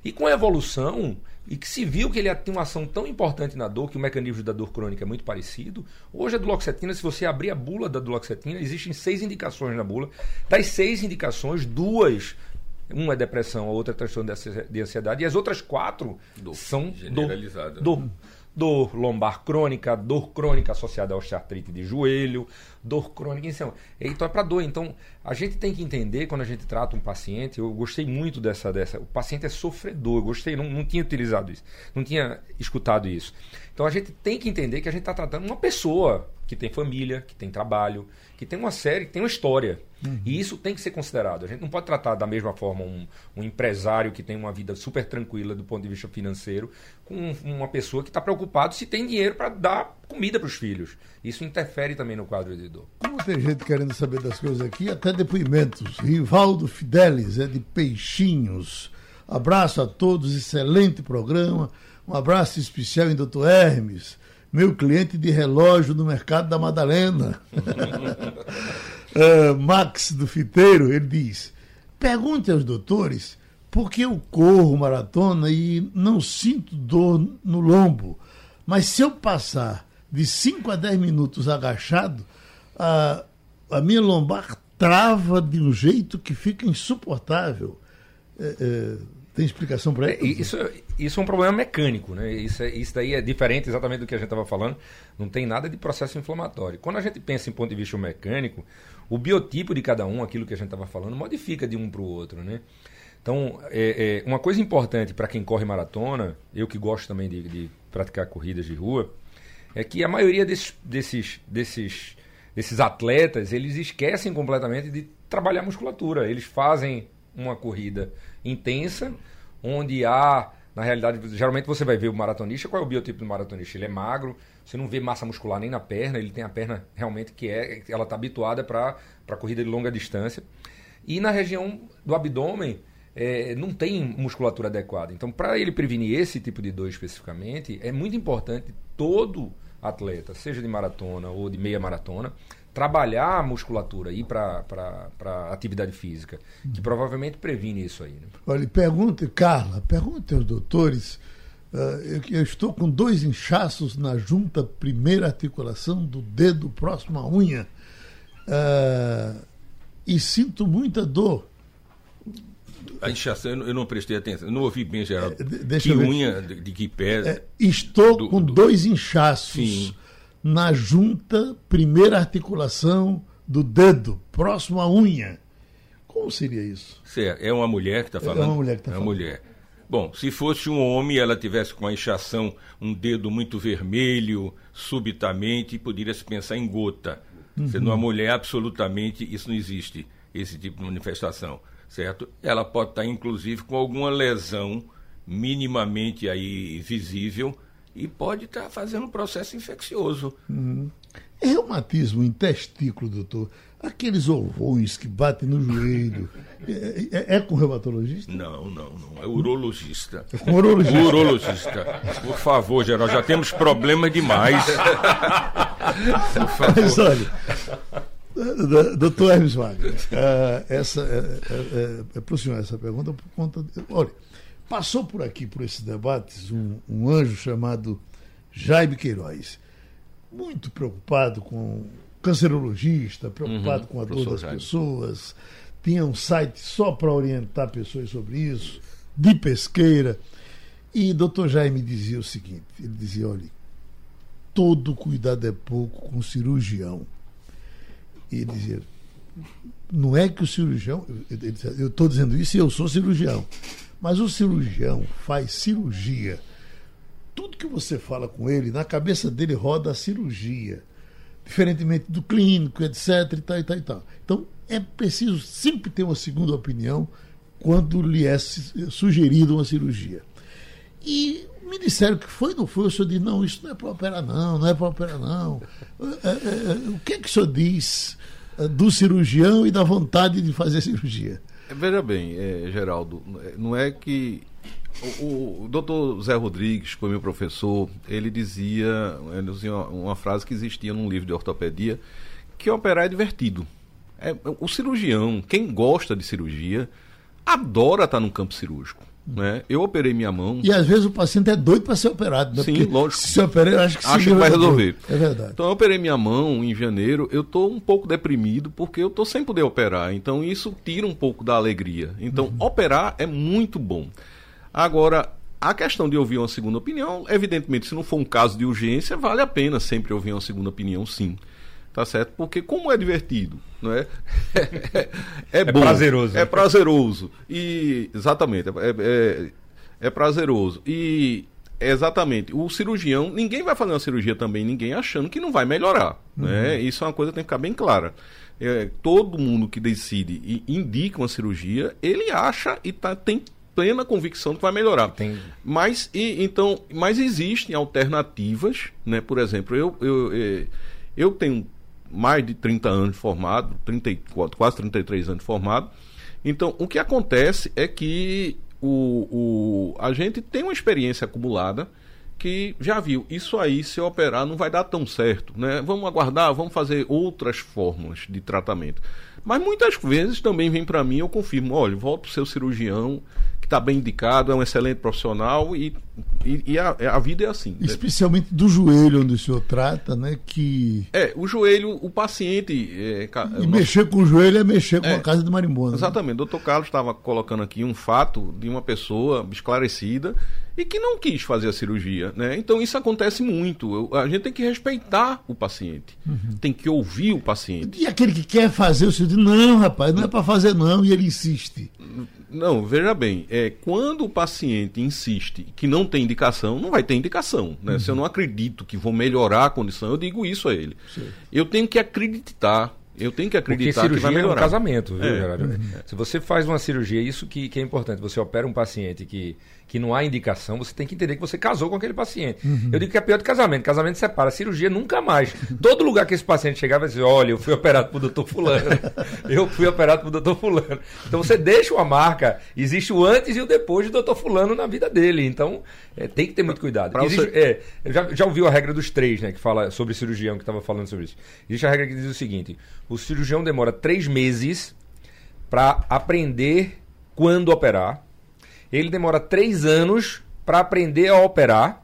E com a evolução, e que se viu que ele tem uma ação tão importante na dor, que o mecanismo da dor crônica é muito parecido. Hoje a duloxetina, se você abrir a bula da duloxetina, existem seis indicações na bula. Das seis indicações, duas uma é depressão, a outra é transtorno de ansiedade, e as outras quatro dor são generalizada. Dor, dor, dor lombar crônica, dor crônica associada à osteoartrite de joelho, dor crônica. Então, então é para dor. Então, a gente tem que entender quando a gente trata um paciente. Eu gostei muito dessa. dessa o paciente é sofredor. Eu gostei, não, não tinha utilizado isso, não tinha escutado isso. Então, a gente tem que entender que a gente está tratando uma pessoa que tem família, que tem trabalho, que tem uma série, que tem uma história. Uhum. E isso tem que ser considerado. A gente não pode tratar da mesma forma um, um empresário que tem uma vida super tranquila do ponto de vista financeiro com uma pessoa que está preocupado se tem dinheiro para dar comida para os filhos. Isso interfere também no quadro de dor. Como tem gente querendo saber das coisas aqui, até depoimentos. Rivaldo Fidelis é de Peixinhos. Abraço a todos, excelente programa. Um abraço especial em Dr. Hermes meu cliente de relógio no mercado da Madalena. uh, [LAUGHS] Max do Fiteiro, ele diz: pergunte aos doutores por que eu corro maratona e não sinto dor no lombo. Mas se eu passar de 5 a 10 minutos agachado, a, a minha lombar trava de um jeito que fica insuportável. É, é, tem explicação para isso? isso? Isso é um problema mecânico, né? Isso, é, isso daí é diferente exatamente do que a gente estava falando. Não tem nada de processo inflamatório. Quando a gente pensa em ponto de vista mecânico, o biotipo de cada um, aquilo que a gente estava falando, modifica de um para o outro, né? Então, é, é, uma coisa importante para quem corre maratona, eu que gosto também de, de, praticar corridas de rua, é que a maioria desses, desses, desses, desses atletas, eles esquecem completamente de trabalhar musculatura. Eles fazem uma corrida intensa, onde há na realidade, geralmente você vai ver o maratonista, qual é o biotipo do maratonista? Ele é magro, você não vê massa muscular nem na perna, ele tem a perna realmente que é, ela está habituada para corrida de longa distância. E na região do abdômen, é, não tem musculatura adequada. Então, para ele prevenir esse tipo de dor especificamente, é muito importante todo atleta, seja de maratona ou de meia maratona, trabalhar a musculatura aí para atividade física, que provavelmente previne isso aí. Né? Olha, pergunte, Carla, pergunte aos doutores. Uh, eu, eu, estou com dois inchaços na junta primeira articulação do dedo próximo à unha uh, e sinto muita dor. A inchação, eu não prestei atenção, eu não ouvi bem, Geraldo. É, deixa que unha, de, de, que pé? É, estou do, com do... dois inchaços. Sim na junta, primeira articulação do dedo, próximo à unha. Como seria isso? Certo. É uma mulher que está falando? É uma mulher que está é falando. Uma mulher. Bom, se fosse um homem, ela tivesse com a inchação, um dedo muito vermelho, subitamente, poderia se pensar em gota. Uhum. Sendo uma mulher, absolutamente, isso não existe, esse tipo de manifestação, certo? Ela pode estar, inclusive, com alguma lesão minimamente aí visível, e pode estar fazendo um processo infeccioso. Uhum. Reumatismo em testículo, doutor, aqueles ovões que batem no joelho, é, é, é, com reumatologista? Não, não, não. É urologista. É com urologista. Urologista. Por favor, geral, já temos problemas demais. [LAUGHS] Por favor. Mas olha, doutor Hermes Wagner, uh, essa, é, é, para o senhor essa pergunta por conta. De, olha, Passou por aqui, por esses debates, um, um anjo chamado Jaime Queiroz, muito preocupado com cancerologista, preocupado uhum, com a dor das Jaime. pessoas, tinha um site só para orientar pessoas sobre isso, de pesqueira. E doutor Jaime dizia o seguinte: ele dizia, olha, todo cuidado é pouco com cirurgião. E dizia, não é que o cirurgião, eu estou dizendo isso e eu sou cirurgião. Mas o cirurgião faz cirurgia. Tudo que você fala com ele, na cabeça dele roda a cirurgia. Diferentemente do clínico, etc. E tal, e tal, e tal. Então, é preciso sempre ter uma segunda opinião quando lhe é sugerida uma cirurgia. E me disseram que foi, não foi. O senhor disse: não, isso não é para operar, não, não é para operar, não. É, é, é, o que é que o senhor diz do cirurgião e da vontade de fazer cirurgia? Veja bem, é, Geraldo, não é que. O, o doutor Zé Rodrigues, que foi meu professor, ele dizia, ele dizia uma, uma, frase que existia num livro de ortopedia, que operar é divertido. É, o cirurgião, quem gosta de cirurgia, adora estar no campo cirúrgico. Né? Eu operei minha mão. E às vezes o paciente é doido para ser operado. Né? Sim, Porque lógico. Se operar, acho que, acho que vai resolver. É verdade. Então eu operei minha mão em janeiro. Eu estou um pouco deprimido porque eu estou sem poder operar. Então isso tira um pouco da alegria. Então uhum. operar é muito bom. Agora, a questão de ouvir uma segunda opinião, evidentemente, se não for um caso de urgência, vale a pena sempre ouvir uma segunda opinião, sim tá certo? Porque como é divertido, não é? É, [LAUGHS] é, é bom, prazeroso. É prazeroso. E exatamente, é, é, é prazeroso. E exatamente, o cirurgião, ninguém vai fazer uma cirurgia também, ninguém achando que não vai melhorar, uhum. né? Isso é uma coisa que tem que ficar bem clara. É, todo mundo que decide e indica uma cirurgia, ele acha e tá, tem plena convicção que vai melhorar. Tem... Mas e, então, mas existem alternativas, né? Por exemplo, eu, eu, eu, eu tenho mais de 30 anos formado, 34, quase 33 anos formado. Então, o que acontece é que o, o, a gente tem uma experiência acumulada que já viu, isso aí, se operar, não vai dar tão certo. Né? Vamos aguardar, vamos fazer outras fórmulas de tratamento. Mas muitas vezes também vem para mim, eu confirmo, olha, volta para o seu cirurgião, que está bem indicado, é um excelente profissional e, e, e a, a, vida é assim. Especialmente do joelho onde o senhor trata, né? Que... É, o joelho, o paciente. É, e mexer com o joelho é mexer com é, a casa de marimbondo. Né? Exatamente. Né? O doutor Carlos estava colocando aqui um fato de uma pessoa esclarecida e que não quis fazer a cirurgia, né? Então isso acontece muito. A gente tem que respeitar o paciente, uhum. tem que ouvir o paciente. E aquele que quer fazer, o senhor diz, não, rapaz, não é para fazer não, e ele insiste. Não, veja bem, é, quando o paciente insiste que não tem indicação, não vai ter indicação. Né? Uhum. Se eu não acredito que vou melhorar a condição, eu digo isso a ele. Sim. Eu tenho que acreditar eu tenho que acreditar Porque cirurgia que vai melhorar. é um casamento, viu, é. Gerardo? Uhum. Se você faz uma cirurgia, isso que, que é importante. Você opera um paciente que que não há indicação, você tem que entender que você casou com aquele paciente. Uhum. Eu digo que é pior do casamento. Casamento separa, cirurgia nunca mais. Todo lugar que esse paciente chegava vai dizer: olha, eu fui operado por doutor Fulano. [LAUGHS] eu fui operado por doutor Fulano. Então você deixa uma marca, existe o antes e o depois do doutor Fulano na vida dele. Então é, tem que ter muito cuidado. Existe, você... é, já, já ouviu a regra dos três, né? Que fala sobre cirurgião, que estava falando sobre isso. Existe a regra que diz o seguinte: o cirurgião demora três meses para aprender quando operar ele demora três anos para aprender a operar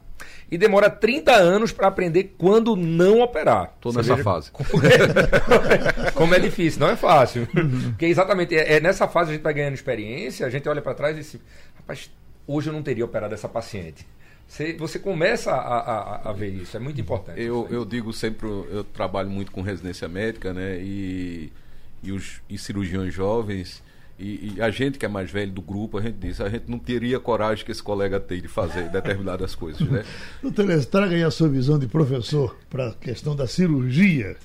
e demora 30 anos para aprender quando não operar. Estou nessa fase. [LAUGHS] Como é, como é, difícil, não é fácil. Uhum. Porque exatamente é, é, nessa fase a gente vai ganhando experiência, a gente olha para trás e diz, rapaz, hoje eu não teria operado essa paciente. Você, você começa a, a, a, ver isso, é muito importante. Eu, eu digo sempre, eu trabalho muito com residência médica, né? E, e os e cirurgiões jovens. E, e, a gente que é mais velho do grupo, a gente diz, a gente não teria coragem que esse colega tem de fazer determinadas coisas, né? [LAUGHS] Doutor traga aí a sua visão de professor para a questão da cirurgia.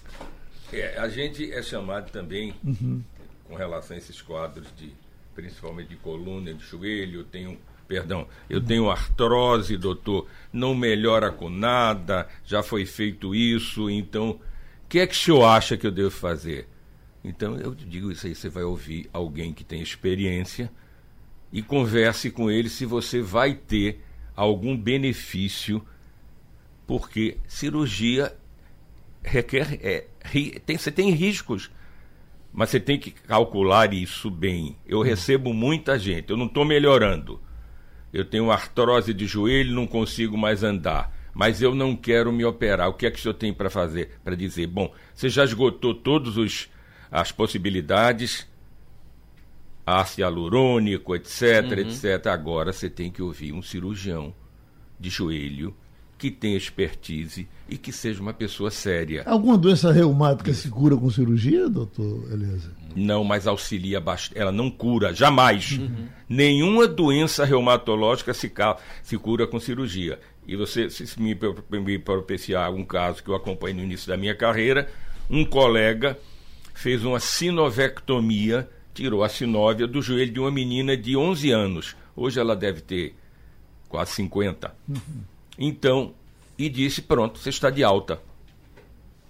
É, a gente é chamado também, uhum. com relação a esses quadros de, principalmente de coluna, de joelho, eu tenho, perdão, eu tenho artrose, doutor, não melhora com nada, já foi feito isso, então, o que é que o senhor acha que eu devo fazer? Então eu digo isso aí, você vai ouvir alguém que tem experiência e converse com ele se você vai ter algum benefício, porque cirurgia requer é, tem, você tem riscos, mas você tem que calcular isso bem. Eu recebo muita gente, eu não estou melhorando. Eu tenho artrose de joelho, não consigo mais andar mas eu não quero me operar. O que é que o senhor tem para fazer? Para dizer, bom, você já esgotou todos os as possibilidades, ácido hialurônico, etc, uhum. etc. Agora você tem que ouvir um cirurgião de joelho que tenha expertise e que seja uma pessoa séria. Alguma doença reumática se cura com cirurgia, doutor Eliezer? Não, mas auxilia bastante. Ela não cura, jamais. Uhum. Nenhuma doença reumatológica se, se cura com cirurgia. E você, se me, me propiciar um caso que eu acompanhei no início da minha carreira, um colega fez uma sinovectomia, tirou a sinóvia do joelho de uma menina de 11 anos. Hoje ela deve ter quase 50. Uhum. Então, e disse: pronto, você está de alta.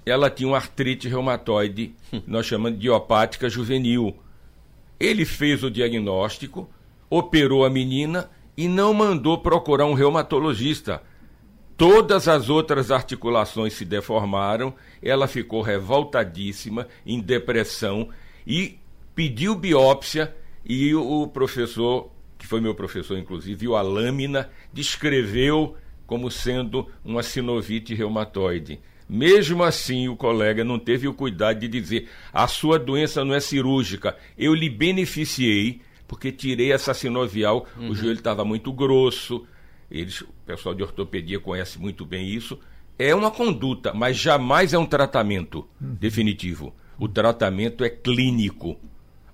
Ela tinha uma artrite reumatoide, hum. nós chamamos de idiopática juvenil. Ele fez o diagnóstico, operou a menina e não mandou procurar um reumatologista Todas as outras articulações se deformaram, ela ficou revoltadíssima, em depressão e pediu biópsia e o professor, que foi meu professor inclusive, viu a lâmina, descreveu como sendo uma sinovite reumatoide. Mesmo assim, o colega não teve o cuidado de dizer: a sua doença não é cirúrgica, eu lhe beneficiei, porque tirei essa sinovial, uhum. o joelho estava muito grosso, eles, o pessoal de ortopedia conhece muito bem isso. É uma conduta, mas jamais é um tratamento definitivo. O tratamento é clínico.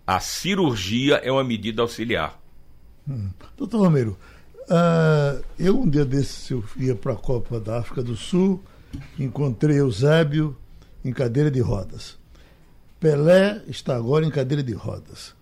A cirurgia é uma medida auxiliar. Hum. Doutor Romero, uh, eu um dia desses eu ia para a Copa da África do Sul, encontrei Eusébio em cadeira de rodas. Pelé está agora em cadeira de rodas.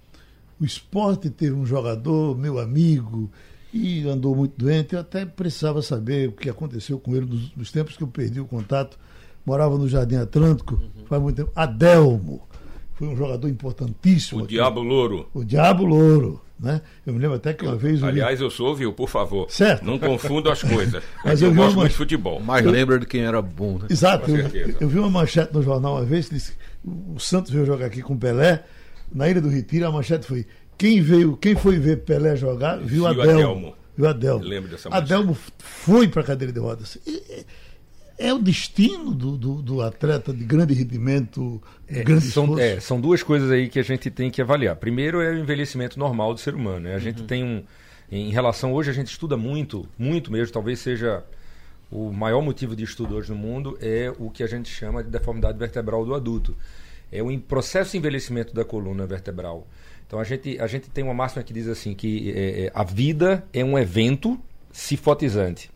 O esporte teve um jogador, meu amigo, e andou muito doente. Eu até precisava saber o que aconteceu com ele nos, nos tempos que eu perdi o contato. Morava no Jardim Atlântico uhum. faz muito tempo. Adelmo foi um jogador importantíssimo. O aqui. Diabo Louro. O Diabo Louro. Né? Eu me lembro até que uma vez. Aliás, eu sou, viu, por favor. Certo. Não confunda as coisas. [LAUGHS] Mas eu, eu gosto uma... muito de futebol. Mas eu... lembra de quem era bom, né? Exato. Eu, eu, vi uma manchete no jornal uma vez que disse o Santos veio jogar aqui com o Pelé. Na Ilha do Retiro, a manchete foi quem veio, quem foi ver Pelé jogar, viu, viu Adelmo. Adelmo. Viu Adelmo. Lembro dessa Adelmo foi para a cadeira de rodas. E, é o destino do, do, do, atleta de grande rendimento, é, grande são, é, são duas coisas aí que a gente tem que avaliar. Primeiro é o envelhecimento normal do ser humano. Né? A uhum. gente tem um. Em relação hoje, a gente estuda muito, muito mesmo, talvez seja o maior motivo de estudo hoje no mundo, é o que a gente chama de deformidade vertebral do adulto. É o processo de envelhecimento da coluna vertebral. Então a gente, a gente tem uma máxima que diz assim que é, é a vida é um evento cifotizante.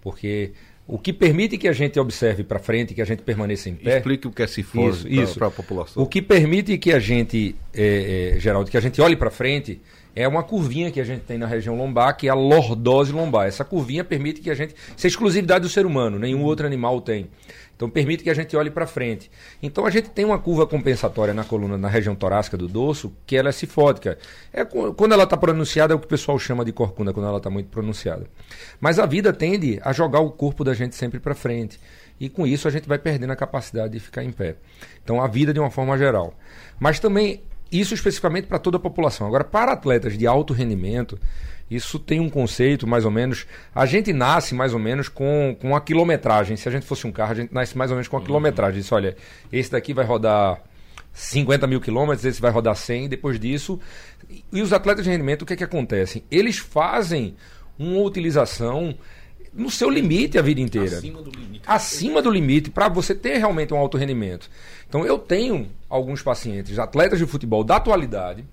Porque o que permite que a gente observe para frente, que a gente permaneça em pé. Explique o que é cifose para a população. O que permite que a gente, é, é, Geraldo, que a gente olhe para frente é uma curvinha que a gente tem na região lombar, que é a lordose lombar. Essa curvinha permite que a gente. Isso é exclusividade do ser humano, nenhum outro animal tem. Então permite que a gente olhe para frente. Então a gente tem uma curva compensatória na coluna, na região torácica do dorso, que ela é cifótica. É quando ela está pronunciada é o que o pessoal chama de corcunda, quando ela está muito pronunciada. Mas a vida tende a jogar o corpo da gente sempre para frente. E com isso a gente vai perdendo a capacidade de ficar em pé. Então a vida de uma forma geral. Mas também isso especificamente para toda a população. Agora para atletas de alto rendimento, isso tem um conceito, mais ou menos. A gente nasce mais ou menos com, com a quilometragem. Se a gente fosse um carro, a gente nasce mais ou menos com a uhum. quilometragem. Diz, olha, esse daqui vai rodar 50 mil quilômetros, esse vai rodar 100. Depois disso. E os atletas de rendimento, o que é que acontece? Eles fazem uma utilização no seu limite a vida inteira. Acima do limite. Acima do limite, para você ter realmente um alto rendimento. Então, eu tenho alguns pacientes, atletas de futebol da atualidade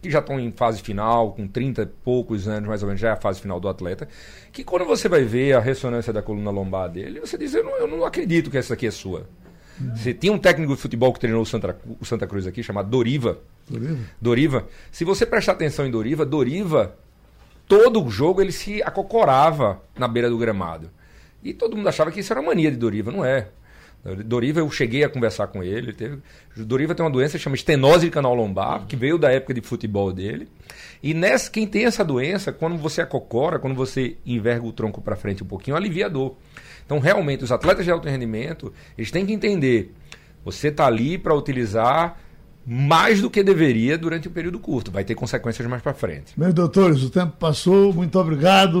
que já estão em fase final, com 30 e poucos anos mais ou menos, já é a fase final do atleta, que quando você vai ver a ressonância da coluna lombar dele, você diz, eu não, eu não acredito que essa aqui é sua. Uhum. Você tinha um técnico de futebol que treinou o Santa, o Santa Cruz aqui, chamado Doriva. Doriva. Doriva. Se você prestar atenção em Doriva, Doriva, todo o jogo ele se acocorava na beira do gramado. E todo mundo achava que isso era mania de Doriva, não é. Doriva, eu cheguei a conversar com ele. Teve, Doriva tem uma doença que chama estenose de canal lombar, que veio da época de futebol dele. E nessa, quem tem essa doença, quando você acocora, quando você enverga o tronco para frente um pouquinho, alivia a dor. Então, realmente, os atletas de alto rendimento, eles têm que entender: você está ali para utilizar mais do que deveria durante um período curto. Vai ter consequências mais para frente. Meus doutores, o tempo passou. Muito obrigado.